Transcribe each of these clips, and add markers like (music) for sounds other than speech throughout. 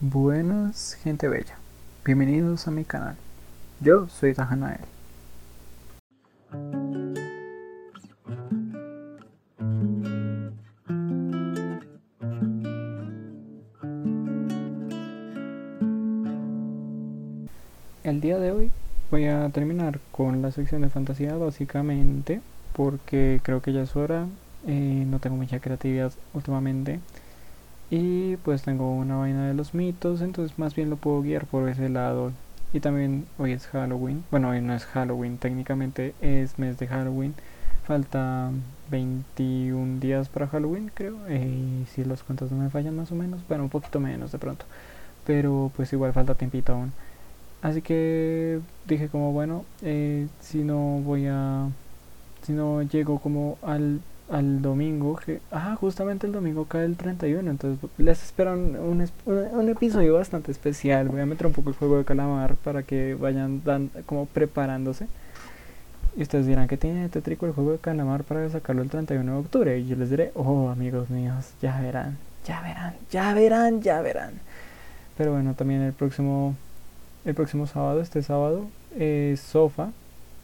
Buenas, gente bella. Bienvenidos a mi canal. Yo soy Tahanael. El día de hoy voy a terminar con la sección de fantasía básicamente porque creo que ya es hora. Eh, no tengo mucha creatividad últimamente. Y pues tengo una vaina de los mitos, entonces más bien lo puedo guiar por ese lado. Y también hoy es Halloween. Bueno, hoy no es Halloween, técnicamente es mes de Halloween. Falta 21 días para Halloween, creo. Eh, si los cuentos no me fallan más o menos. Bueno, un poquito menos de pronto. Pero pues igual falta tiempito aún. Así que dije como bueno, eh, si no voy a... Si no llego como al al domingo, que, ah, justamente el domingo cae el 31, entonces les esperan un, un, episodio bastante especial. Voy a meter un poco el juego de calamar para que vayan como preparándose. Y ustedes dirán que tiene tétrico el juego de calamar para sacarlo el 31 de octubre. Y yo les diré, oh, amigos míos, ya verán, ya verán, ya verán, ya verán. Pero bueno, también el próximo, el próximo sábado, este sábado, es Sofa,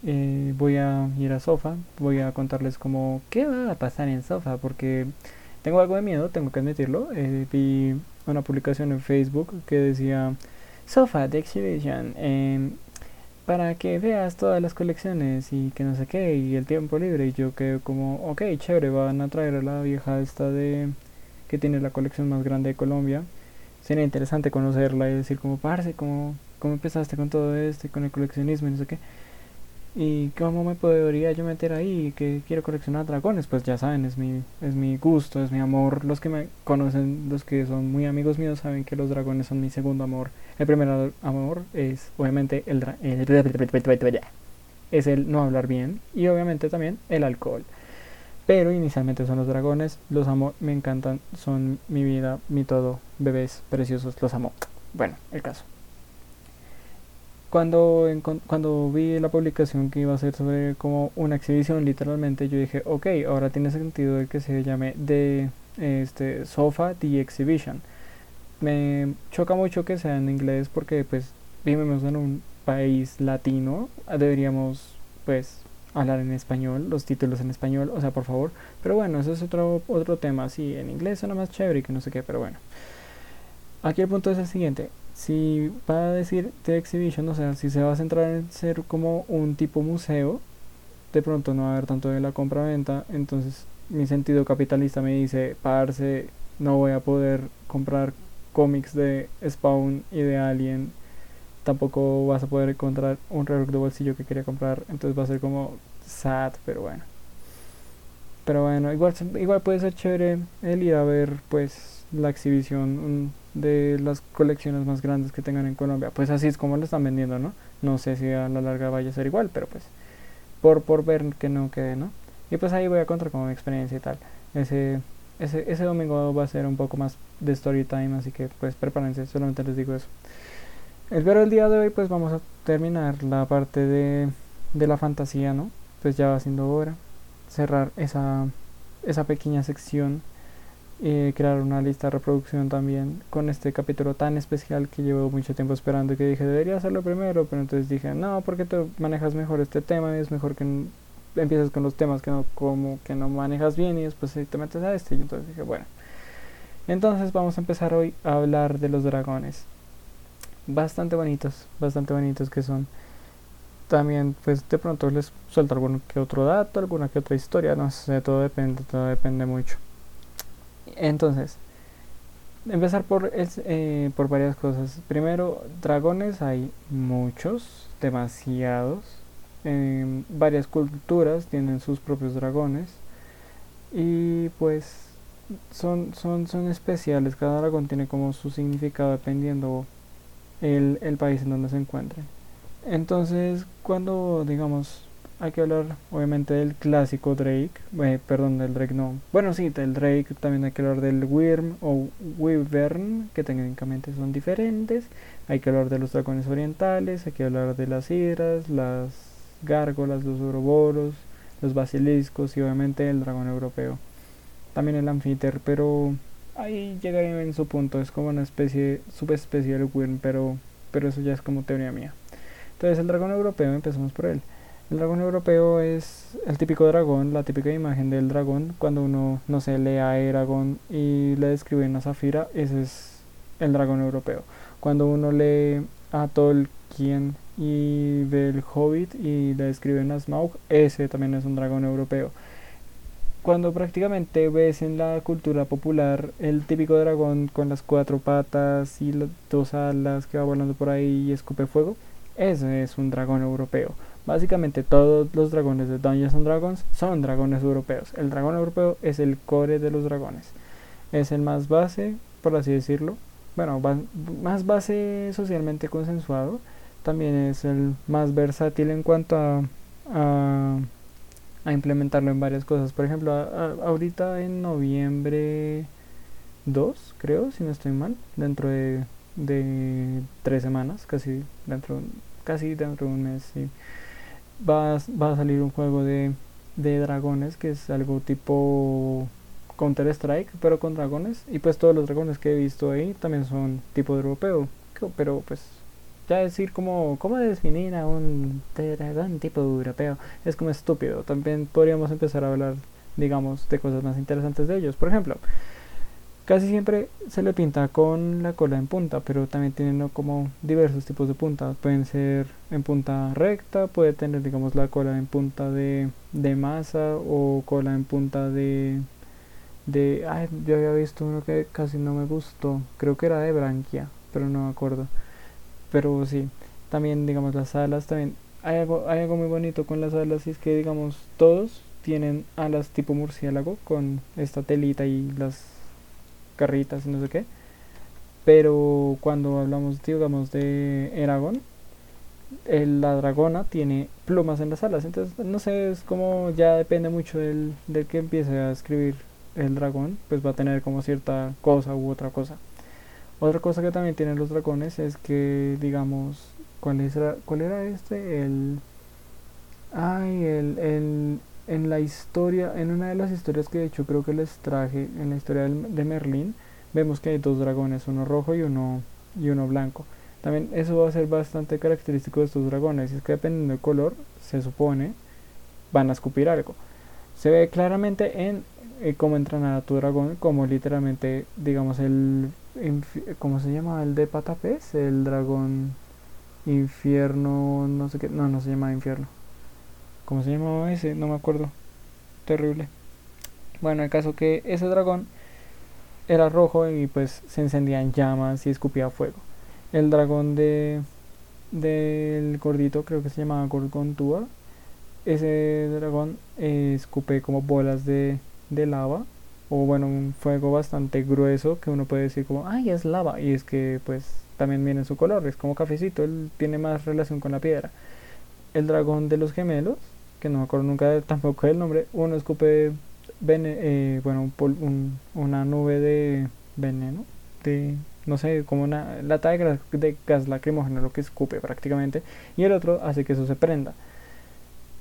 eh, voy a ir a Sofa, voy a contarles como qué va a pasar en Sofa, porque tengo algo de miedo, tengo que admitirlo. Eh, vi una publicación en Facebook que decía Sofa de Exhibition em, para que veas todas las colecciones y que no sé qué, y el tiempo libre. Y yo quedé como, ok, chévere, van a traer a la vieja esta de que tiene la colección más grande de Colombia. Sería interesante conocerla y decir como, parce, como, ¿cómo empezaste con todo esto y con el coleccionismo y no sé qué? ¿Y cómo me podría yo meter ahí? Que quiero coleccionar dragones. Pues ya saben, es mi, es mi gusto, es mi amor. Los que me conocen, los que son muy amigos míos, saben que los dragones son mi segundo amor. El primer amor es, obviamente, el, es el no hablar bien. Y obviamente también el alcohol. Pero inicialmente son los dragones. Los amo, me encantan. Son mi vida, mi todo. Bebés preciosos, los amo. Bueno, el caso cuando, cuando vi la publicación que iba a ser sobre como una exhibición literalmente yo dije ok ahora tiene sentido el que se llame de este Sofa The Exhibition. Me choca mucho que sea en inglés porque pues vivimos en un país latino. Deberíamos pues hablar en español los títulos en español o sea por favor. Pero bueno eso es otro otro tema sí en inglés suena más chévere y que no sé qué pero bueno. Aquí el punto es el siguiente si va a decir The Exhibition, o sea, si se va a centrar en ser como un tipo museo, de pronto no va a haber tanto de la compra-venta, entonces mi sentido capitalista me dice, parse, no voy a poder comprar cómics de Spawn y de Alien, tampoco vas a poder encontrar un reloj de bolsillo que quería comprar, entonces va a ser como sad, pero bueno. Pero bueno, igual, igual puede ser chévere el ir a ver pues la exhibición, de las colecciones más grandes que tengan en Colombia. Pues así es como lo están vendiendo, ¿no? No sé si a la larga vaya a ser igual, pero pues por, por ver que no quede, ¿no? Y pues ahí voy a contar como mi experiencia y tal. Ese, ese, ese domingo va a ser un poco más de story time, así que pues prepárense, solamente les digo eso. Espero el día de hoy pues vamos a terminar la parte de, de la fantasía, ¿no? Pues ya va siendo hora. Cerrar esa, esa pequeña sección y crear una lista de reproducción también con este capítulo tan especial que llevo mucho tiempo esperando y que dije debería hacerlo primero, pero entonces dije no, porque tú manejas mejor este tema y es mejor que empieces con los temas que no, como que no manejas bien y después te metes a este y entonces dije bueno. Entonces vamos a empezar hoy a hablar de los dragones. Bastante bonitos, bastante bonitos que son. También pues de pronto les suelto algún que otro dato, alguna que otra historia, no sé, todo depende, todo depende mucho. Entonces, empezar por, eh, por varias cosas. Primero, dragones hay muchos, demasiados. En varias culturas tienen sus propios dragones. Y pues son, son, son especiales. Cada dragón tiene como su significado dependiendo el, el país en donde se encuentre. Entonces, cuando digamos hay que hablar obviamente del clásico Drake, eh, perdón, del Drake no. Bueno, sí, del Drake también hay que hablar del Wyrm o Wyvern, que técnicamente son diferentes. Hay que hablar de los dragones orientales, hay que hablar de las hidras, las gárgolas, los ouroboros, los basiliscos y obviamente el dragón europeo. También el anfiter, pero ahí llegaría en su punto, es como una especie, subespecie del Wyrm, pero, pero eso ya es como teoría mía. Entonces el dragón europeo, empezamos por él. El dragón europeo es el típico dragón, la típica imagen del dragón. Cuando uno, no sé, lee a Eragon y le describe una zafira, ese es el dragón europeo. Cuando uno lee a Tolkien y ve el Hobbit y le describe a Smaug, ese también es un dragón europeo. Cuando prácticamente ves en la cultura popular el típico dragón con las cuatro patas y las dos alas que va volando por ahí y escupe fuego, ese es un dragón europeo. Básicamente todos los dragones de Dungeons and Dragons son dragones europeos. El dragón europeo es el core de los dragones. Es el más base, por así decirlo. Bueno, más base socialmente consensuado. También es el más versátil en cuanto a, a, implementarlo en varias cosas. Por ejemplo, ahorita en noviembre 2, creo, si no estoy mal, dentro de, de tres semanas, casi dentro, casi dentro de un mes, sí va, va a salir un juego de, de dragones que es algo tipo Counter Strike, pero con dragones. Y pues todos los dragones que he visto ahí también son tipo de europeo. Pero pues ya decir como, ¿cómo definir a un dragón tipo europeo? Es como estúpido. También podríamos empezar a hablar, digamos, de cosas más interesantes de ellos. Por ejemplo, Casi siempre se le pinta con la cola en punta, pero también tienen como diversos tipos de puntas. Pueden ser en punta recta, puede tener digamos la cola en punta de, de masa o cola en punta de... de ay, yo había visto uno que casi no me gustó, creo que era de branquia, pero no me acuerdo. Pero sí, también digamos las alas, también hay algo, hay algo muy bonito con las alas y es que digamos todos tienen alas tipo murciélago con esta telita y las carritas y no sé qué. Pero cuando hablamos, digamos, de Eragon, la dragona tiene plumas en las alas. Entonces, no sé, es como ya depende mucho del, del que empiece a escribir el dragón, pues va a tener como cierta cosa u otra cosa. Otra cosa que también tienen los dragones es que, digamos, ¿cuál, era, cuál era este? El. Ay, el, el, en la historia, en una de las historias que de hecho creo que les traje, en la historia de Merlín, vemos que hay dos dragones, uno rojo y uno, y uno blanco. También eso va a ser bastante característico de estos dragones, es que dependiendo del color, se supone, van a escupir algo. Se ve claramente en eh, cómo entrenar a tu dragón, como literalmente, digamos, el, ¿cómo se llama? El de patapés, el dragón infierno, no sé qué, no, no se llama infierno ¿Cómo se llamaba ese? No me acuerdo. Terrible. Bueno, el caso que ese dragón era rojo y pues se encendían llamas y escupía fuego. El dragón de del gordito, creo que se llamaba Gorgontua. Ese dragón eh, como bolas de, de lava o bueno, un fuego bastante grueso que uno puede decir como, ay, es lava. Y es que pues también viene su color, es como cafecito, él tiene más relación con la piedra. El dragón de los gemelos que no me acuerdo nunca tampoco el nombre, uno escupe eh, bueno, una nube de veneno, de, no sé, como una lata de gas, lacrimógeno, lo que escupe prácticamente, y el otro hace que eso se prenda.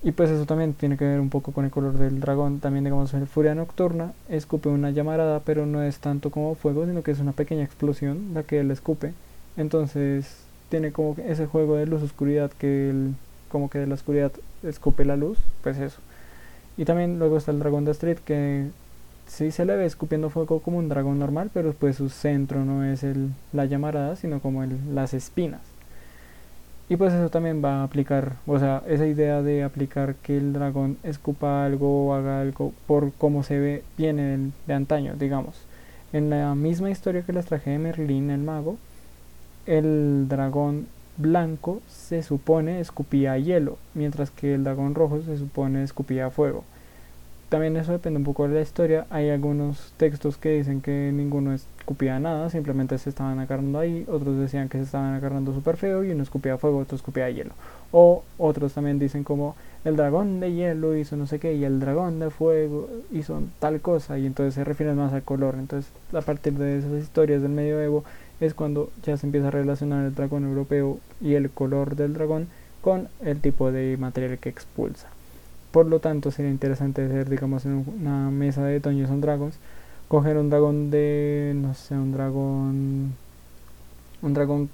Y pues eso también tiene que ver un poco con el color del dragón. También digamos el furia nocturna escupe una llamarada, pero no es tanto como fuego, sino que es una pequeña explosión la que él escupe. Entonces tiene como ese juego de luz oscuridad que como que de la oscuridad escupe la luz, pues eso. Y también luego está el dragón de Astrid que sí se le ve escupiendo fuego como un dragón normal, pero pues su centro no es el, la llamarada, sino como el, las espinas. Y pues eso también va a aplicar, o sea, esa idea de aplicar que el dragón escupa algo o haga algo por cómo se ve viene de antaño, digamos. En la misma historia que les traje de Merlín, el mago, el dragón blanco se supone escupía hielo, mientras que el dragón rojo se supone escupía fuego. También eso depende un poco de la historia. Hay algunos textos que dicen que ninguno escupía nada, simplemente se estaban agarrando ahí. Otros decían que se estaban agarrando súper feo y uno escupía fuego, otro escupía hielo. O otros también dicen como el dragón de hielo hizo no sé qué y el dragón de fuego hizo tal cosa y entonces se refieren más al color. Entonces a partir de esas historias del medioevo es cuando ya se empieza a relacionar el dragón europeo y el color del dragón con el tipo de material que expulsa. Por lo tanto, sería interesante hacer, digamos, en una mesa de Dungeons and Dragons coger un dragón de, no sé, un dragón, un dragón,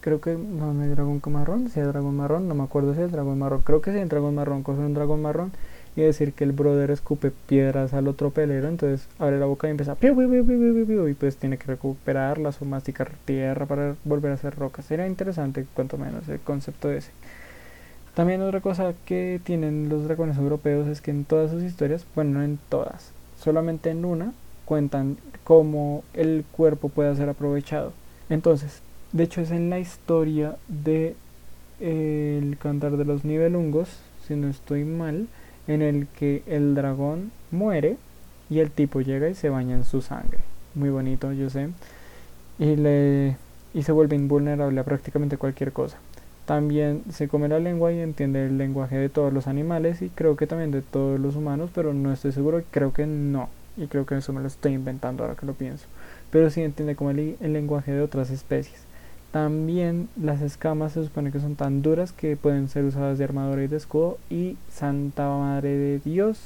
creo que, no, no hay dragón marrón, si hay dragón marrón, no me acuerdo si es dragón marrón, creo que sí hay dragón marrón, coger un dragón marrón y decir que el brother escupe piedras al otro pelero, entonces abre la boca y empieza y pues tiene que recuperarlas o masticar tierra para volver a hacer rocas. Sería interesante, cuanto menos, el concepto ese. También otra cosa que tienen los dragones europeos es que en todas sus historias, bueno, no en todas, solamente en una, cuentan cómo el cuerpo puede ser aprovechado. Entonces, de hecho es en la historia de el cantar de los nivelungos, si no estoy mal, en el que el dragón muere y el tipo llega y se baña en su sangre. Muy bonito, yo sé. Y le y se vuelve invulnerable a prácticamente cualquier cosa. También se come la lengua y entiende el lenguaje de todos los animales y creo que también de todos los humanos, pero no estoy seguro, creo que no y creo que eso me lo estoy inventando ahora que lo pienso, pero sí entiende como el, lenguaje de otras especies. También las escamas se supone que son tan duras que pueden ser usadas de armadura y de escudo y Santa Madre de Dios,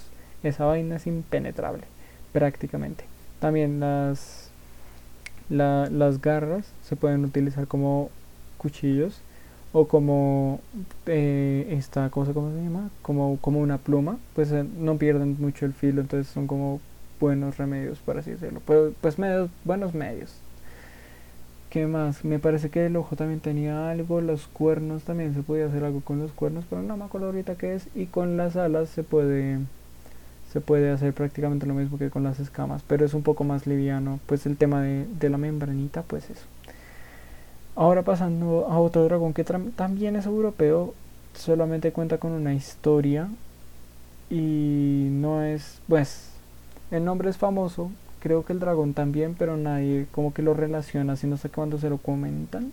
esa vaina es impenetrable, prácticamente. También las, las garras se pueden utilizar como cuchillos o como eh, esta cosa, ¿cómo se llama? Como, como una pluma, pues eh, no pierden mucho el filo, entonces son como buenos remedios, por así decirlo. Pues, pues medios, buenos medios. ¿Qué más? Me parece que el ojo también tenía algo, los cuernos también se podía hacer algo con los cuernos, pero no me acuerdo ahorita qué es. Y con las alas se puede se puede hacer prácticamente lo mismo que con las escamas, pero es un poco más liviano. Pues el tema de, de la membranita, pues eso. Ahora pasando a otro dragón que también es europeo, solamente cuenta con una historia y no es, pues, el nombre es famoso, creo que el dragón también, pero nadie como que lo relaciona, así no sé cuándo se lo comentan.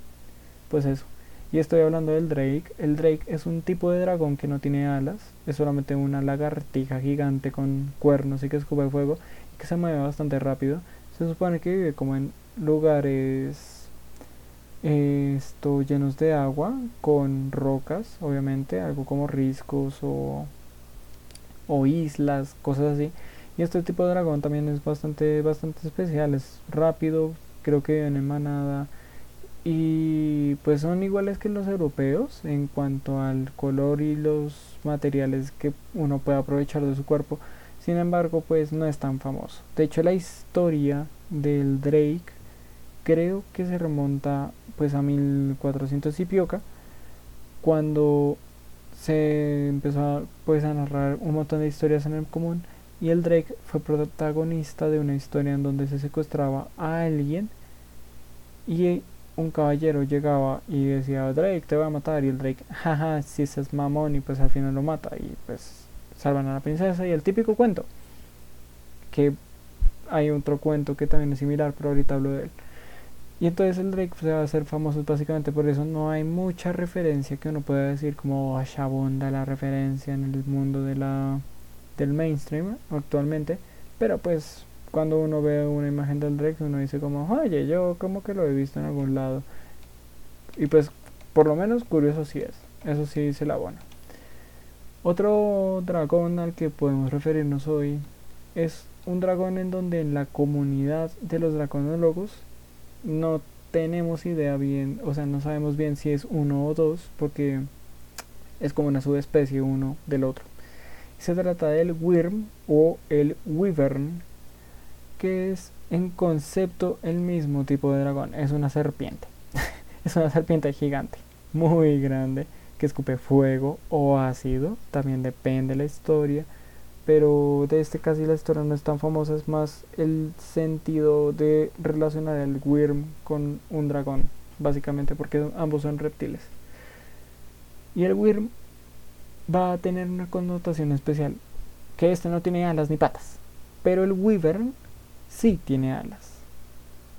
Pues eso. Y estoy hablando del Drake. El Drake es un tipo de dragón que no tiene alas, es solamente una lagartija gigante con cuernos y que escupe fuego y que se mueve bastante rápido. Se supone que vive como en lugares llenos de agua con rocas, obviamente, algo como riscos o, o islas, cosas así y este tipo de dragón también es bastante, bastante especial, es rápido, creo que viene en manada. Y pues son iguales que los europeos en cuanto al color y los materiales que uno puede aprovechar de su cuerpo. Sin embargo, pues no es tan famoso. De hecho, la historia del Drake creo que se remonta pues a 1400 y pioca cuando se empezó pues, a narrar un montón de historias en el común y el Drake fue protagonista de una historia en donde se secuestraba a alguien y un caballero llegaba y decía Drake te voy a matar y el Drake jaja si ese es mamón y pues al final lo mata y pues salvan a la princesa y el típico cuento que hay otro cuento que también es similar pero ahorita hablo de él. Y entonces el Drake se va a hacer famoso básicamente por eso. No hay mucha referencia que uno pueda decir como abunda la referencia en el mundo de la del mainstream actualmente, pero pues cuando uno ve una imagen del Drake uno dice como, oye, yo como que lo he visto en algún lado. Y pues por lo menos curioso sí es, eso sí dice la buena. Otro dragón al que podemos referirnos hoy es un dragón en donde en la comunidad de los dragonólogos no tenemos idea bien, o sea, no sabemos bien si es uno o dos, porque es como una subespecie uno del otro. Se trata del Wyrm o el Wyvern, que es en concepto el mismo tipo de dragón. Es una serpiente. (laughs) es una serpiente gigante, muy grande, que escupe fuego o ácido. También depende de la historia. Pero de este casi la historia no es tan famosa, es más el sentido de relacionar el Wyrm con un dragón, básicamente porque ambos son reptiles. Y el Wyrm va a tener una connotación especial, que este no tiene alas ni patas, pero el Wyvern sí tiene alas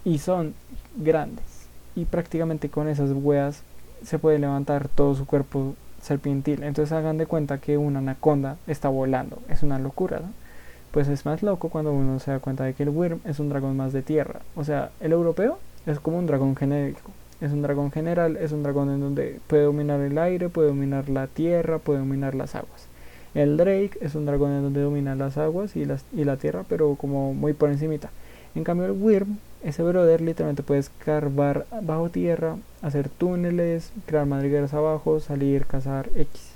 y son grandes y prácticamente con esas hueas se puede levantar todo su cuerpo serpentil. Entonces hagan de cuenta que una anaconda está volando, es una locura, Pues es más loco cuando uno se da cuenta de que el Wyrm es un dragón más de tierra. O sea, el europeo es como un dragón genérico. Es un dragón general, es un dragón en donde puede dominar el aire, puede dominar la tierra, puede dominar las aguas. El Drake es un dragón en donde domina las aguas y, las, y la tierra, pero como muy por encimita. En cambio el Wyrm, ese brother literalmente puede escarbar bajo tierra, hacer túneles, crear madrigueras abajo, salir, cazar X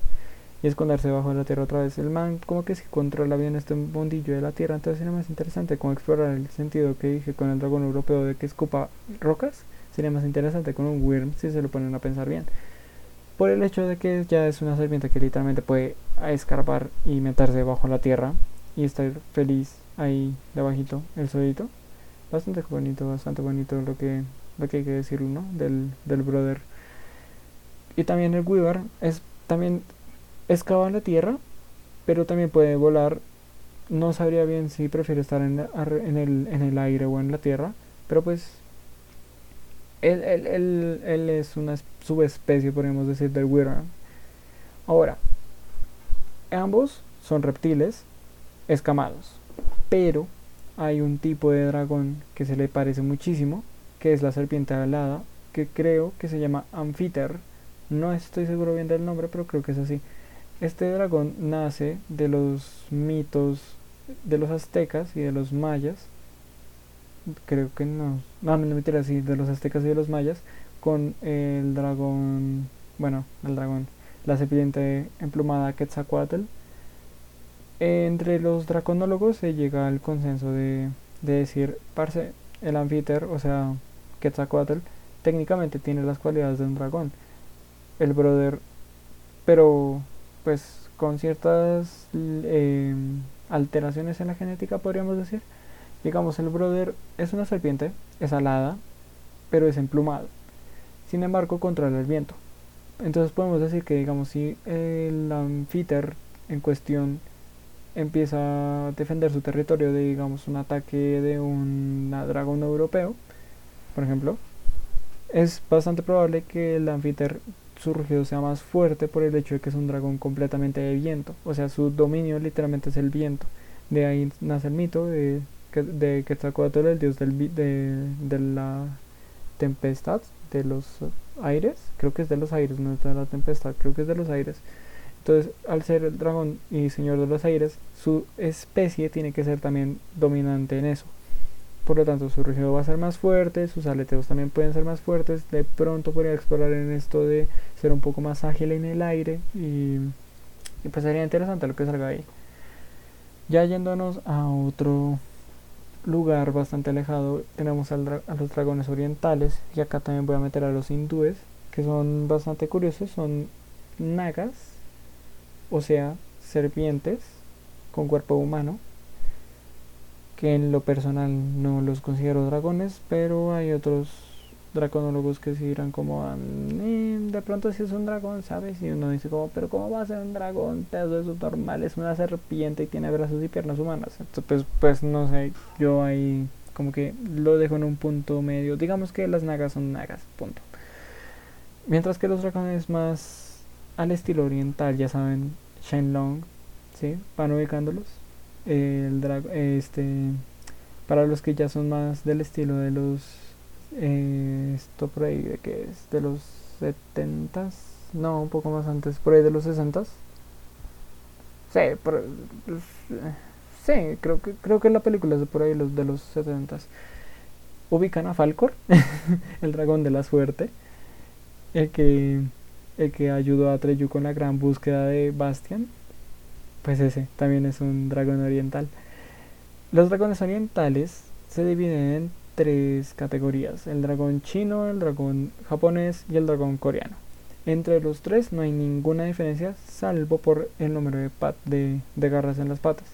y esconderse bajo la tierra otra vez. El man como que se controla bien este bondillo de la tierra, entonces sería más interesante como explorar el sentido que dije con el dragón europeo de que escupa rocas. Sería más interesante con un Wyrm si se lo ponen a pensar bien. Por el hecho de que ya es una serpiente que literalmente puede escarbar y meterse bajo la tierra y estar feliz ahí debajito, el solito. Bastante bonito, bastante bonito lo que, lo que hay que decirlo, ¿no? Del, del brother. Y también el Weaver es también excava la tierra, pero también puede volar. No sabría bien si prefiere estar en, en, el, en el aire o en la tierra, pero pues él, él, él, él es una subespecie, podríamos decir, del Weaver. Ahora, ambos son reptiles escamados, pero hay un tipo de dragón que se le parece muchísimo, que es la serpiente alada, que creo que se llama Amphiter. No estoy seguro bien del nombre, pero creo que es así. Este dragón nace de los mitos de los aztecas y de los mayas. Creo que no. No, me mentira, sí, de los aztecas y de los mayas. Con el dragón. Bueno, el dragón. La serpiente emplumada Quetzalcoatl. Entre los draconólogos se llega al consenso de, de decir, parce, el anfiter, o sea, Quetzalcoatl, técnicamente tiene las cualidades de un dragón. El brother, pero pues con ciertas eh, alteraciones en la genética podríamos decir. Digamos, el brother es una serpiente, es alada, pero es emplumado. Sin embargo, controla el viento. Entonces podemos decir que, digamos, si el anfiter en cuestión empieza a defender su territorio de, digamos, un ataque de un dragón europeo, por ejemplo, es bastante probable que el anfiter su rugido sea más fuerte por el hecho de que es un dragón completamente de viento. O sea, su dominio literalmente es el viento. De ahí nace el mito de, de Quetzalcóatl, el dios del, de, de la tempestad, de los aires. Creo que es de los aires, no es de la tempestad, creo que es de los aires. Entonces, al ser el dragón y señor de los aires, su especie tiene que ser también dominante en eso. Por lo tanto, su rugido va a ser más fuerte, sus aleteos también pueden ser más fuertes. De pronto podría explorar en esto de ser un poco más ágil en el aire y, pues sería interesante lo que salga ahí. Ya yéndonos a otro lugar bastante alejado, tenemos a los dragones orientales y acá también voy a meter a los hindúes, que son bastante curiosos, son nagas, o sea, serpientes con cuerpo humano que en lo personal no los considero dragones, pero hay otros draconólogos que sí dirán como mm, de pronto si es un dragón, ¿sabes? Y uno dice como, pero ¿cómo va a ser un dragón? Eso normal, es una serpiente y tiene brazos y piernas humanas. Entonces, pues, pues no sé, yo ahí como que lo dejo en un punto medio. Digamos que las nagas son nagas, punto. Mientras que los dragones más al estilo oriental, ya saben, Shenlong, ¿sí? Van ubicándolos el este para los que ya son más del estilo de los esto por ahí de que es de los 70 no un poco más antes por ahí de los 60 sí por, sí creo que creo que la película es de por ahí los de los 70 ubican a Falcor (laughs) el dragón de la suerte el que el que ayudó a Treyu con la gran búsqueda de Bastian. Pues ese también es un dragón oriental. Los dragones orientales se dividen en tres categorías, el dragón chino, el dragón japonés y el dragón coreano. Entre los tres no hay ninguna diferencia salvo por el número de, de, de garras en las patas.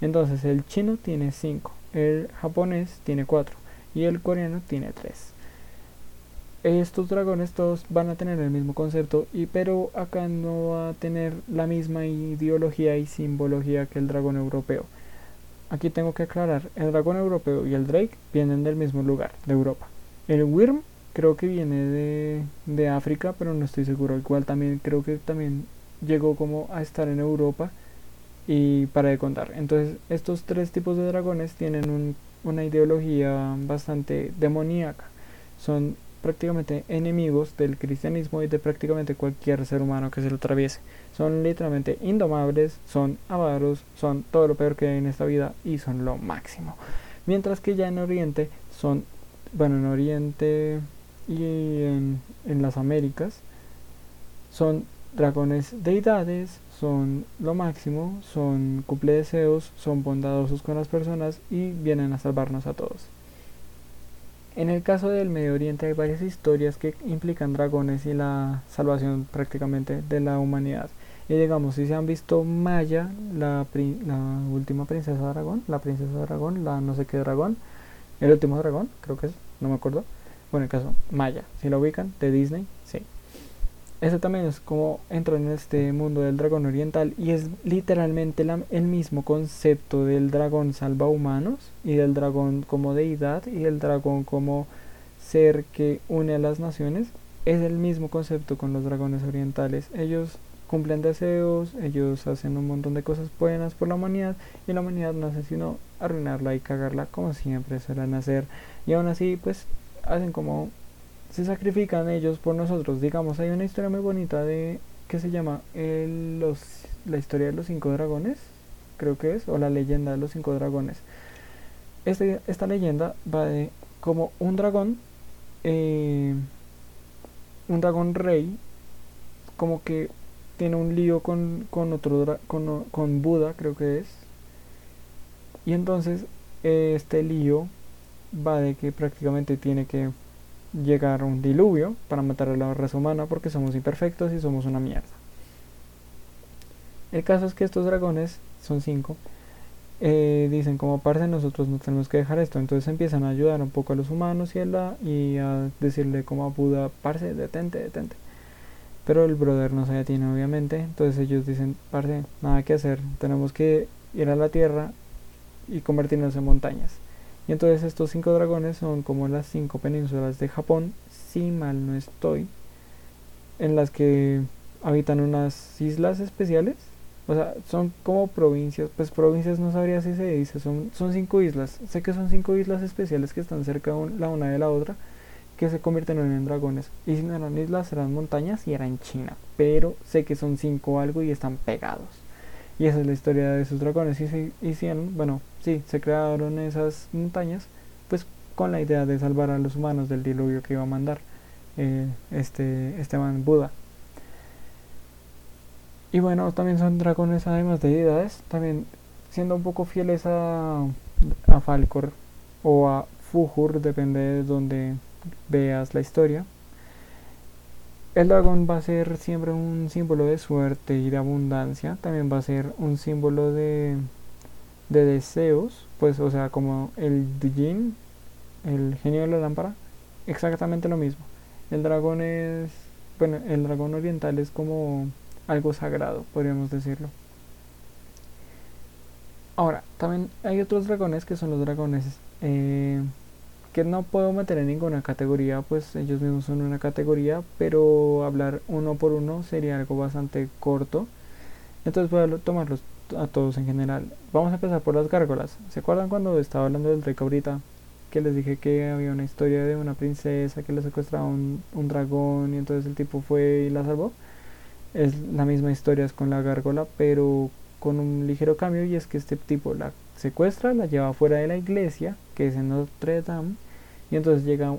Entonces el chino tiene 5, el japonés tiene 4 y el coreano tiene 3 estos dragones todos van a tener el mismo concepto y pero acá no va a tener la misma ideología y simbología que el dragón europeo aquí tengo que aclarar el dragón europeo y el drake vienen del mismo lugar de Europa. El Wyrm creo que viene de, de África pero no estoy seguro. Igual también creo que también llegó como a estar en Europa y para de contar. Entonces estos tres tipos de dragones tienen un, una ideología bastante demoníaca. Son prácticamente enemigos del cristianismo y de prácticamente cualquier ser humano que se lo atraviese. Son literalmente indomables, son avaros, son todo lo peor que hay en esta vida y son lo máximo. Mientras que ya en Oriente son, bueno, en Oriente y en, las Américas son dragones deidades, son lo máximo, son cumple deseos, son bondadosos con las personas y vienen a salvarnos a todos. En el caso del Medio Oriente hay varias historias que implican dragones y la salvación prácticamente de la humanidad. Y digamos, si se han visto Maya, la, la última princesa dragón, la princesa dragón, la no sé qué dragón, el último dragón, creo que es, no me acuerdo. Bueno, el caso, Maya, si lo ubican, de Disney, sí. Ese también es como entra en este mundo del dragón oriental y es literalmente el mismo concepto del dragón salva humanos y del dragón como deidad y del dragón como ser que une a las naciones. Es el mismo concepto con los dragones orientales. Ellos cumplen deseos, ellos hacen un montón de cosas buenas por la humanidad y la humanidad no hace sino arruinarla y cagarla como siempre suelen hacer. Y aún así pues hacen como se sacrifican ellos por nosotros. Digamos, hay una historia muy bonita de que se llama los, la historia de los cinco dragones, creo que es, o la leyenda de los cinco dragones. Este, esta leyenda va de como un dragón, eh, un dragón rey, como que tiene un lío con, con otro con, con Buda, creo que es. Y entonces este lío va de que prácticamente tiene que llegar un diluvio para matar a la raza humana porque somos imperfectos y somos una mierda. El caso es que estos dragones, son cinco, eh, dicen como parce nosotros no tenemos que dejar esto, entonces empiezan a ayudar un poco a los humanos y a, la, y a decirle como a Buda, parce, detente, detente. Pero el brother no se detiene obviamente, entonces ellos dicen, parce, nada que hacer, tenemos que ir a la tierra y convertirnos en montañas. Y entonces estos cinco dragones son como las cinco penínsulas de Japón, si mal no estoy, en las que habitan unas islas especiales. O sea, son como provincias, pues provincias no sabría si se dice, son, son cinco islas. Sé que son cinco islas especiales que están cerca la una de la otra, que se convierten en dragones. Y si no eran islas, eran montañas y eran China. Pero sé que son cinco algo y están pegados. Y esa es la historia de esos dragones. Y se hicieron, bueno, sí, se crearon esas montañas, pues con la idea de salvar a los humanos del diluvio que iba a mandar eh, este Esteban Buda. Y bueno, también son dragones además de deidades, también siendo un poco fieles a, a Falcor o a Fujur, depende de donde veas la historia. El dragón va a ser siempre un símbolo de suerte y de abundancia. También va a ser un símbolo de, de deseos. Pues, o sea, como el Dijin, el genio de la lámpara. Exactamente lo mismo. El dragón es. Bueno, el dragón oriental es como algo sagrado, podríamos decirlo. Ahora, también hay otros dragones que son los dragones. Eh, que no puedo meter en ninguna categoría, pues ellos mismos son una categoría, pero hablar uno por uno sería algo bastante corto. Entonces voy a tomarlos a todos en general. Vamos a empezar por las gárgolas. ¿Se acuerdan cuando estaba hablando del rey cabrita? Que les dije que había una historia de una princesa que le secuestraba un, dragón y entonces el tipo fue y la salvó. Es la misma historia es con la gárgola, pero con un ligero cambio y es que este tipo la secuestra, la lleva fuera de la iglesia, que es en Notre Dame, y entonces llega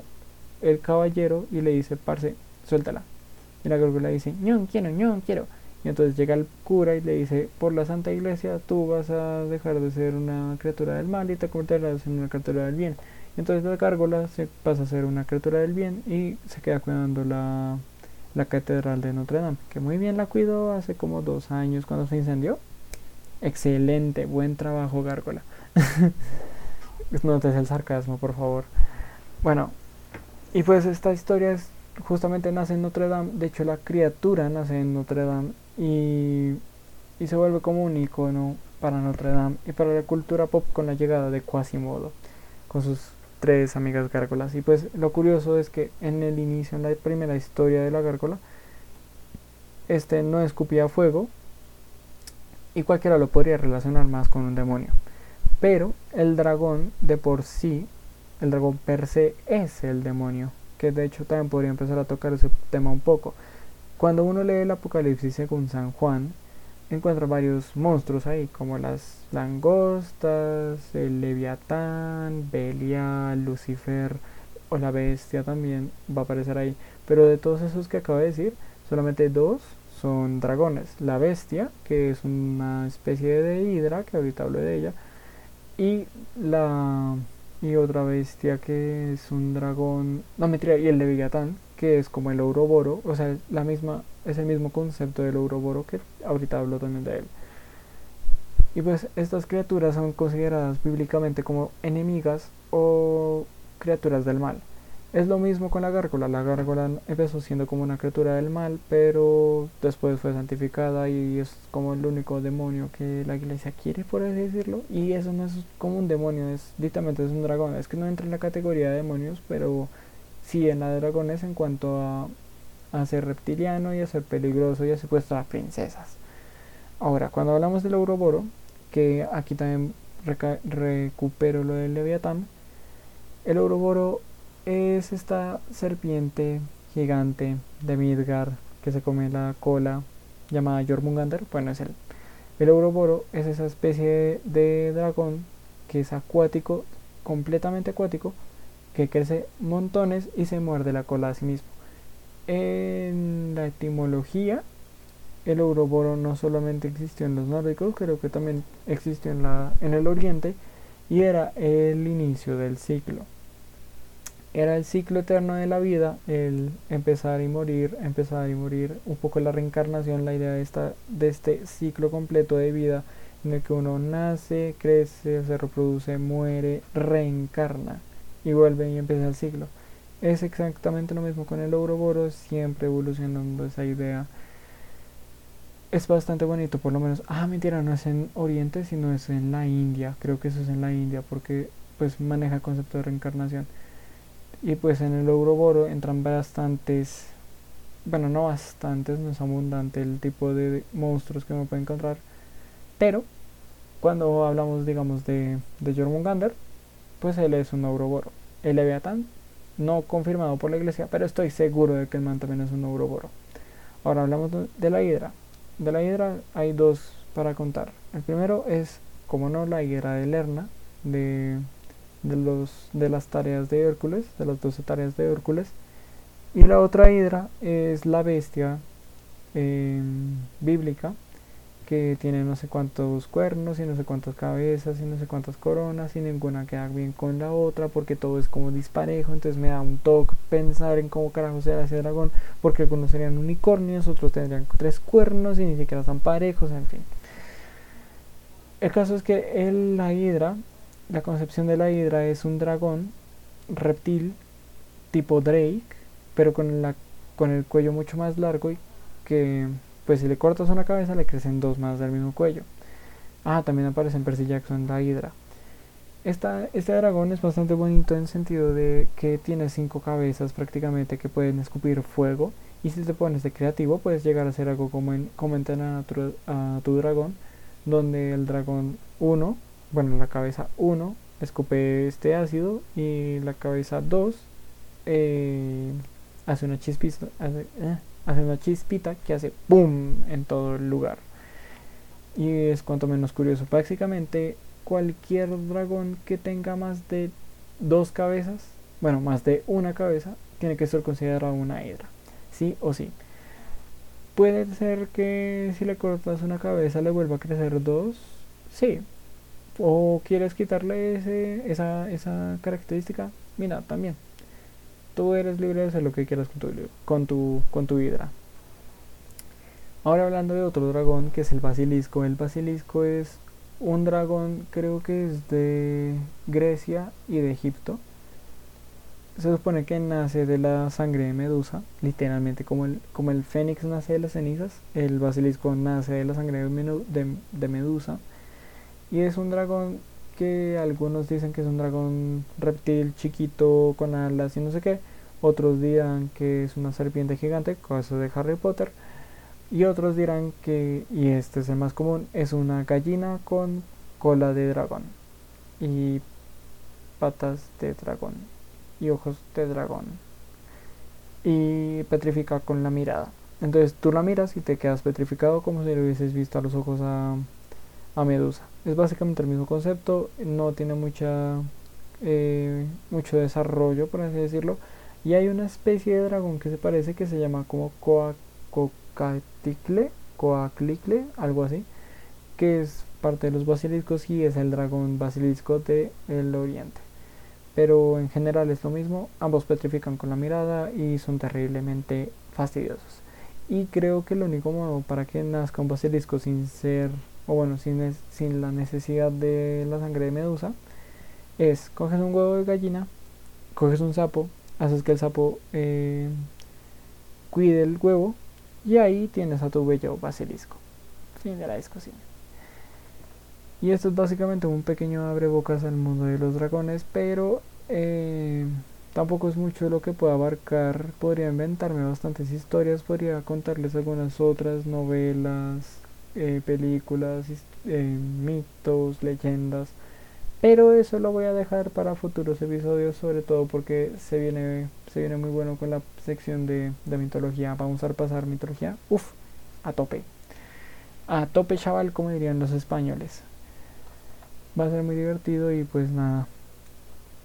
el caballero y le dice, parce, suéltala. Y la gárgola dice, no quiero, no quiero. Y entonces llega el cura y le dice, por la Santa Iglesia tú vas a dejar de ser una criatura del mal y te convertirás en una criatura del bien. Entonces la gárgola se pasa a ser una criatura del bien y se queda cuidando la, la catedral de Notre Dame, que muy bien la cuidó hace como dos años cuando se incendió. Excelente, buen trabajo gárgola. (laughs) Notes el sarcasmo, por favor. Bueno, y pues esta historia es, justamente nace en Notre Dame, de hecho la criatura nace en Notre Dame y, se vuelve como un icono para Notre Dame y para la cultura pop con la llegada de Quasimodo, con sus tres amigas gárgolas. Y pues lo curioso es que en el inicio, en la primera historia de la gárgola, este no escupía fuego y cualquiera lo podría relacionar más con un demonio. Pero el dragón de por sí el dragón per se es el demonio. que de hecho también podría empezar a tocar ese tema un poco. Cuando uno lee el Apocalipsis según San Juan, encuentra varios monstruos ahí, como las langostas, el leviatán, Belial, Lucifer o la bestia también va a aparecer ahí. Pero de todos esos que acabo de decir, solamente dos son dragones. La bestia, que es una especie de hidra, que ahorita hablo de ella, y la y otra bestia que es un dragón, no mentira, y el leviatán, que es como el Ouroboro, o sea, la misma es el mismo concepto del Ouroboro que ahorita hablo también de él. Y pues estas criaturas son consideradas bíblicamente como enemigas o criaturas del mal. Es lo mismo con la gárgola. La gárgola empezó siendo como una criatura del mal, pero después fue santificada y es como el único demonio que la iglesia quiere, por así decirlo. Y eso no es como un demonio, es literalmente es un dragón. Es que no entra en la categoría de demonios, pero sí en la dragones en cuanto a, a ser reptiliano y a ser peligroso y a secuestrar princesas. Ahora, cuando hablamos del Ouroboro, que aquí también recupero lo del Leviatán, el Ouroboro es esta serpiente gigante de Midgar que se come la cola llamada Jormungander. Bueno, es el, el Ouroboro es esa especie de dragón que es acuático, completamente acuático, que crece montones y se muerde la cola a sí mismo. En la etimología, el Ouroboro no solamente existió en los nórdicos, creo que también existió en, la, en el oriente y era el inicio del ciclo era el ciclo eterno de la vida, el empezar y morir, empezar y morir, un poco la reencarnación, la idea de, esta, de este ciclo completo de vida en el que uno nace, crece, se reproduce, muere, reencarna y vuelve y empieza el ciclo. Es exactamente lo mismo con el Ouroboros, siempre evolucionando esa idea. Es bastante bonito, por lo menos. Ah, mentira, no es en Oriente, sino es en la India. Creo que eso es en la India, porque pues maneja el concepto de reencarnación y pues en el Ouroboro entran bastantes bueno no bastantes no es abundante el tipo de monstruos que uno puede encontrar pero cuando hablamos digamos de, de Jormungander pues él es un Ouroboro el Leviatán no confirmado por la iglesia pero estoy seguro de que el man también es un Ouroboro ahora hablamos de la hidra. De la hidra hay dos para contar. El primero es como no la hidra de Lerna de de, los, de las tareas de Hércules, de las 12 tareas de Hércules. Y la otra hidra es la bestia em, bíblica, que tiene no sé cuántos cuernos y no sé cuántas cabezas y no sé cuántas coronas y ninguna queda bien con la otra porque todo es como disparejo, entonces me da un toque pensar en cómo carajo será ese dragón, porque algunos serían unicornios, otros tendrían tres cuernos y ni siquiera están parejos, en fin. El caso es que el, la hidra la concepción de la hidra es un dragón reptil tipo Drake, pero con, la, con el cuello mucho más largo y que pues si le cortas una cabeza le crecen dos más del mismo cuello. Ah, también aparece en Percy Jackson la hidra. Esta, este dragón es bastante bonito en el sentido de que tiene cinco cabezas prácticamente que pueden escupir fuego y si te pones de creativo puedes llegar a hacer algo como en a tu, dragón donde el dragón 1 bueno, la cabeza 1 escupe este ácido y la cabeza 2 eh, hace una chispita hace, una chispita que hace boom en todo el lugar. Y es cuanto menos curioso. Básicamente cualquier dragón que tenga más de dos cabezas bueno más de una cabeza tiene que ser considerado una hidra. Sí o sí. Puede ser que si le cortas una cabeza le vuelva a crecer dos sí. O quieres quitarle ese, esa, esa característica, mira, también. Tú eres libre de hacer lo que quieras con tu, con tu, con tu. Ahora hablando de otro dragón que es el basilisco. El basilisco es un dragón, creo que es de Grecia y de Egipto. Se supone que nace de la sangre de Medusa, literalmente como el, como el fénix nace de las cenizas, el basilisco nace de la sangre de, de Medusa y es un dragón que algunos dicen que es un dragón reptil chiquito con alas y no sé qué. Otros dirán que es una serpiente gigante, cosa de Harry Potter. Y otros dirán que, y este es el más común, es una gallina con cola de dragón y patas de dragón y ojos de dragón. y petrifica con la mirada. Entonces tú la miras y te quedas petrificado como si le hubieses visto a los ojos a, a Medusa. Es básicamente el mismo concepto, no tiene mucha eh, mucho desarrollo, por así decirlo. Y hay una especie de dragón que se parece que se llama como Coacaticle, Coaclicle, algo así, que es parte de los basiliscos y es el dragón basilisco del el oriente. Pero en general es lo mismo, ambos petrifican con la mirada y son terriblemente fastidiosos. Y creo que lo único modo para que nazca un basilisco sin ser, o bueno, sin, sin la necesidad de la sangre de medusa, es coges un huevo de gallina, coges un sapo, haces que el sapo eh, cuide el huevo y ahí tienes a tu bello basilisco. Fin de la discusión. Y esto es básicamente un pequeño abrebocas al mundo de los dragones, pero eh, tampoco es mucho lo que puedo abarcar. Podría inventarme bastantes historias, podría contarles algunas otras novelas, eh, películas, mitos, leyendas pero eso lo voy a dejar para futuros episodios, sobre todo porque se viene, se viene muy bueno con la sección de, de mitología. Vamos a pasar mitología. Uf, a tope. A tope, chaval, como dirían los españoles. Va a ser muy divertido y pues nada.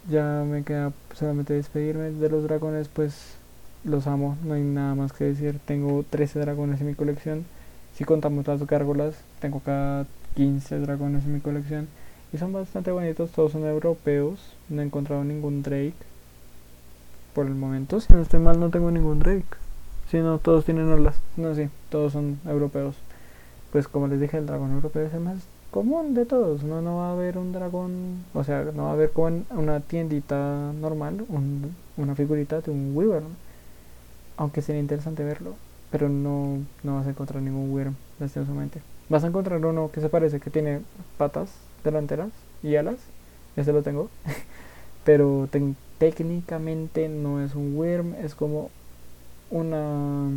Ya me queda solamente despedirme de los dragones, pues los amo, no hay nada más que decir. Tengo 13 dragones en mi colección. Si contamos las gárgolas, tengo cada 15 dragones en mi colección. Y son bastante bonitos, todos son europeos. No he encontrado ningún Drake. Por el momento, si no estoy mal, no tengo ningún Drake. Si no, todos tienen olas. No, sí, todos son europeos. Pues como les dije, el dragón europeo es el más común de todos. No, no va a haber un dragón, o sea, no va a haber como en una tiendita normal una figurita de un Wyvern. Aunque sería interesante verlo. Pero no, no vas a encontrar ningún Wyvern, lastimosamente. Vas a encontrar uno que se parece, que tiene patas delanteras y alas. Ese lo tengo. (laughs) Pero técnicamente no es un worm, es como una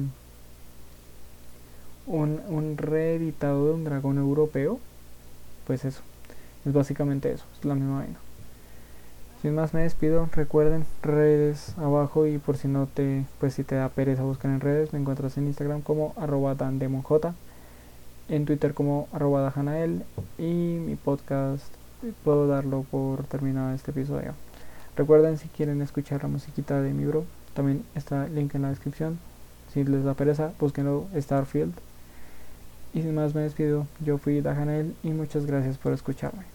un, un reeditado de un dragón europeo. Pues eso. Es básicamente eso. Es la misma vaina. Sin más me despido. Recuerden redes abajo y por si no te, pues si te da pereza buscar en redes, me encuentras en Instagram como arroba dandemonj en Twitter como arroba dajanael y mi podcast puedo darlo por terminado este episodio. Recuerden si quieren escuchar la musiquita de mi bro, también está el link en la descripción. Si les da pereza, búsquenlo Starfield. Y sin más me despido, yo fui Dajanael y muchas gracias por escucharme.